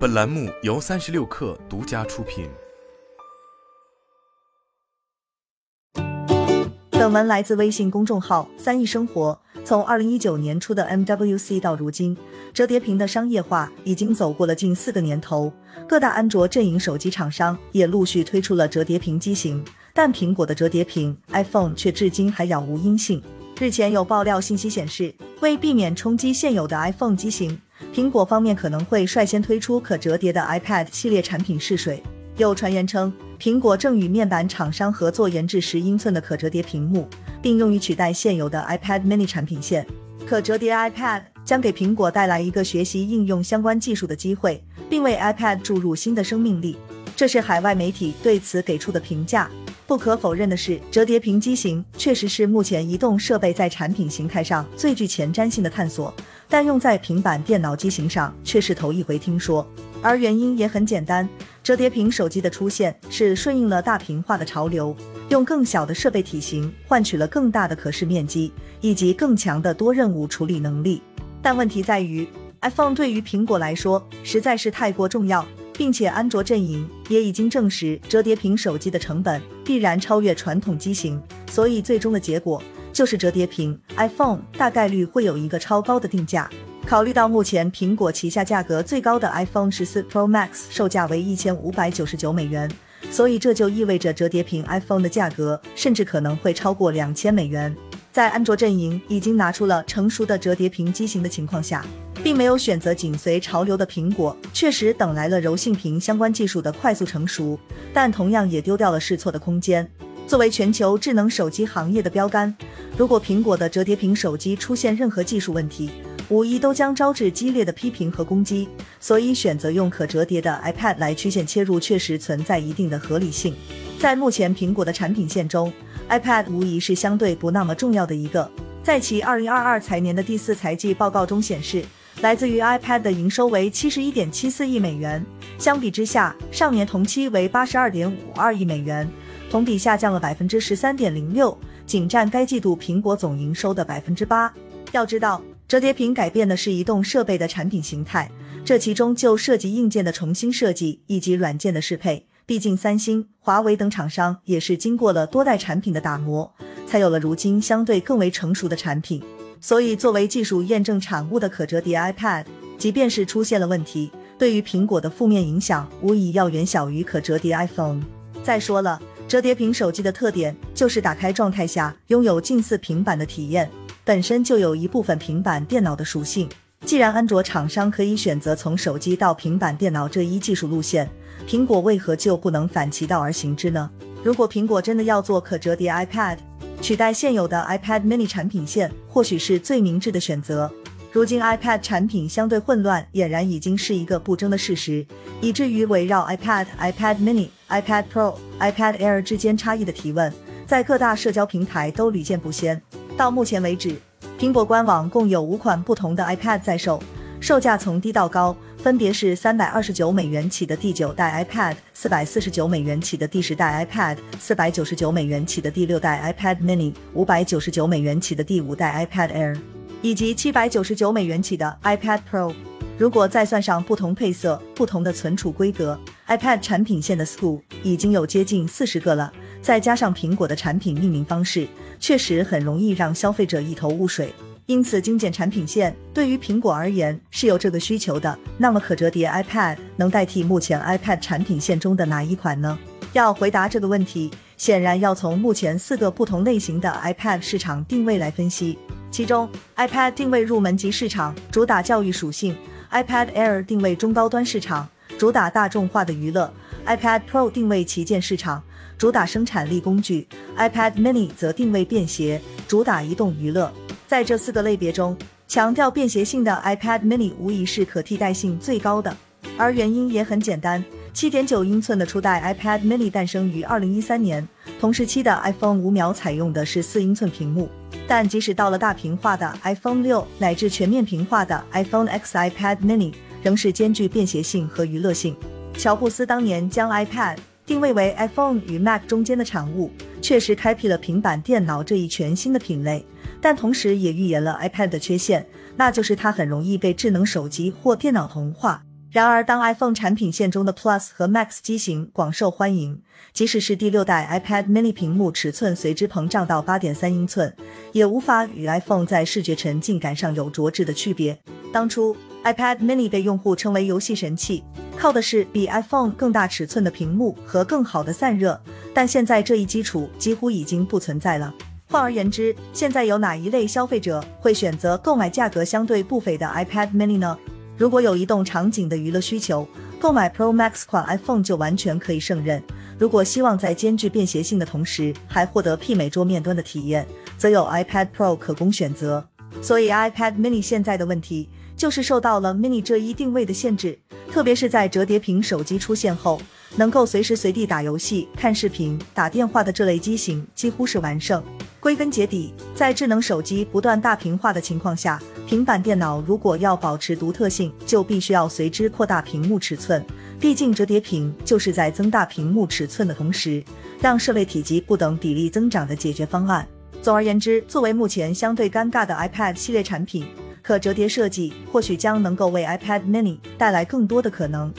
本栏目由三十六氪独家出品。本文来自微信公众号“三亿生活”。从二零一九年初的 MWC 到如今，折叠屏的商业化已经走过了近四个年头。各大安卓阵营手机厂商也陆续推出了折叠屏机型，但苹果的折叠屏 iPhone 却至今还杳无音信。日前有爆料信息显示，为避免冲击现有的 iPhone 机型，苹果方面可能会率先推出可折叠的 iPad 系列产品试水。有传言称，苹果正与面板厂商合作研制十英寸的可折叠屏幕，并用于取代现有的 iPad Mini 产品线。可折叠 iPad 将给苹果带来一个学习应用相关技术的机会，并为 iPad 注入新的生命力。这是海外媒体对此给出的评价。不可否认的是，折叠屏机型确实是目前移动设备在产品形态上最具前瞻性的探索，但用在平板电脑机型上却是头一回听说。而原因也很简单，折叠屏手机的出现是顺应了大屏化的潮流，用更小的设备体型换取了更大的可视面积以及更强的多任务处理能力。但问题在于，iPhone 对于苹果来说实在是太过重要。并且，安卓阵营也已经证实，折叠屏手机的成本必然超越传统机型，所以最终的结果就是折叠屏 iPhone 大概率会有一个超高的定价。考虑到目前苹果旗下价格最高的 iPhone 十四 Pro Max 售价为一千五百九十九美元，所以这就意味着折叠屏 iPhone 的价格甚至可能会超过两千美元。在安卓阵营已经拿出了成熟的折叠屏机型的情况下。并没有选择紧随潮流的苹果，确实等来了柔性屏相关技术的快速成熟，但同样也丢掉了试错的空间。作为全球智能手机行业的标杆，如果苹果的折叠屏手机出现任何技术问题，无疑都将招致激烈的批评和攻击。所以选择用可折叠的 iPad 来曲线切入，确实存在一定的合理性。在目前苹果的产品线中，iPad 无疑是相对不那么重要的一个。在其2022财年的第四财季报告中显示。来自于 iPad 的营收为七十一点七四亿美元，相比之下，上年同期为八十二点五二亿美元，同比下降了百分之十三点零六，仅占该季度苹果总营收的百分之八。要知道，折叠屏改变的是移动设备的产品形态，这其中就涉及硬件的重新设计以及软件的适配。毕竟，三星、华为等厂商也是经过了多代产品的打磨，才有了如今相对更为成熟的产品。所以，作为技术验证产物的可折叠 iPad，即便是出现了问题，对于苹果的负面影响无疑要远小于可折叠 iPhone。再说了，折叠屏手机的特点就是打开状态下拥有近似平板的体验，本身就有一部分平板电脑的属性。既然安卓厂商可以选择从手机到平板电脑这一技术路线，苹果为何就不能反其道而行之呢？如果苹果真的要做可折叠 iPad，取代现有的 iPad Mini 产品线，或许是最明智的选择。如今 iPad 产品相对混乱，俨然已经是一个不争的事实，以至于围绕 iPad、iPad Mini、iPad Pro、iPad Air 之间差异的提问，在各大社交平台都屡见不鲜。到目前为止，苹果官网共有五款不同的 iPad 在售，售价从低到高。分别是三百二十九美元起的第九代 iPad，四百四十九美元起的第十代 iPad，四百九十九美元起的第六代 iPad Mini，五百九十九美元起的第五代 iPad Air，以及七百九十九美元起的 iPad Pro。如果再算上不同配色、不同的存储规格，iPad 产品线的 SKU 已经有接近四十个了。再加上苹果的产品命名方式，确实很容易让消费者一头雾水。因此，精简产品线对于苹果而言是有这个需求的。那么，可折叠 iPad 能代替目前 iPad 产品线中的哪一款呢？要回答这个问题，显然要从目前四个不同类型的 iPad 市场定位来分析。其中，iPad 定位入门级市场，主打教育属性；iPad Air 定位中高端市场，主打大众化的娱乐；iPad Pro 定位旗舰市场，主打生产力工具；iPad Mini 则定位便携，主打移动娱乐。在这四个类别中，强调便携性的 iPad Mini 无疑是可替代性最高的，而原因也很简单：七点九英寸的初代 iPad Mini 诞生于二零一三年，同时期的 iPhone 五秒采用的是四英寸屏幕，但即使到了大屏化的 iPhone 六乃至全面屏化的 iPhone X iPad Mini，仍是兼具便携性和娱乐性。乔布斯当年将 iPad 定位为 iPhone 与 Mac 中间的产物，确实开辟了平板电脑这一全新的品类。但同时也预言了 iPad 的缺陷，那就是它很容易被智能手机或电脑同化。然而，当 iPhone 产品线中的 Plus 和 Max 机型广受欢迎，即使是第六代 iPad Mini 屏幕尺寸随之膨胀到8.3英寸，也无法与 iPhone 在视觉沉浸感上有着质的区别。当初 iPad Mini 被用户称为游戏神器，靠的是比 iPhone 更大尺寸的屏幕和更好的散热，但现在这一基础几乎已经不存在了。换而言之，现在有哪一类消费者会选择购买价格相对不菲的 iPad Mini 呢？如果有移动场景的娱乐需求，购买 Pro Max 款 iPhone 就完全可以胜任。如果希望在兼具便携性的同时，还获得媲美桌面端的体验，则有 iPad Pro 可供选择。所以 iPad Mini 现在的问题就是受到了 Mini 这一定位的限制，特别是在折叠屏手机出现后，能够随时随地打游戏、看视频、打电话的这类机型几乎是完胜。归根结底，在智能手机不断大屏化的情况下，平板电脑如果要保持独特性，就必须要随之扩大屏幕尺寸。毕竟折叠屏就是在增大屏幕尺寸的同时，让设备体积不等比例增长的解决方案。总而言之，作为目前相对尴尬的 iPad 系列产品，可折叠设计或许将能够为 iPad Mini 带来更多的可能。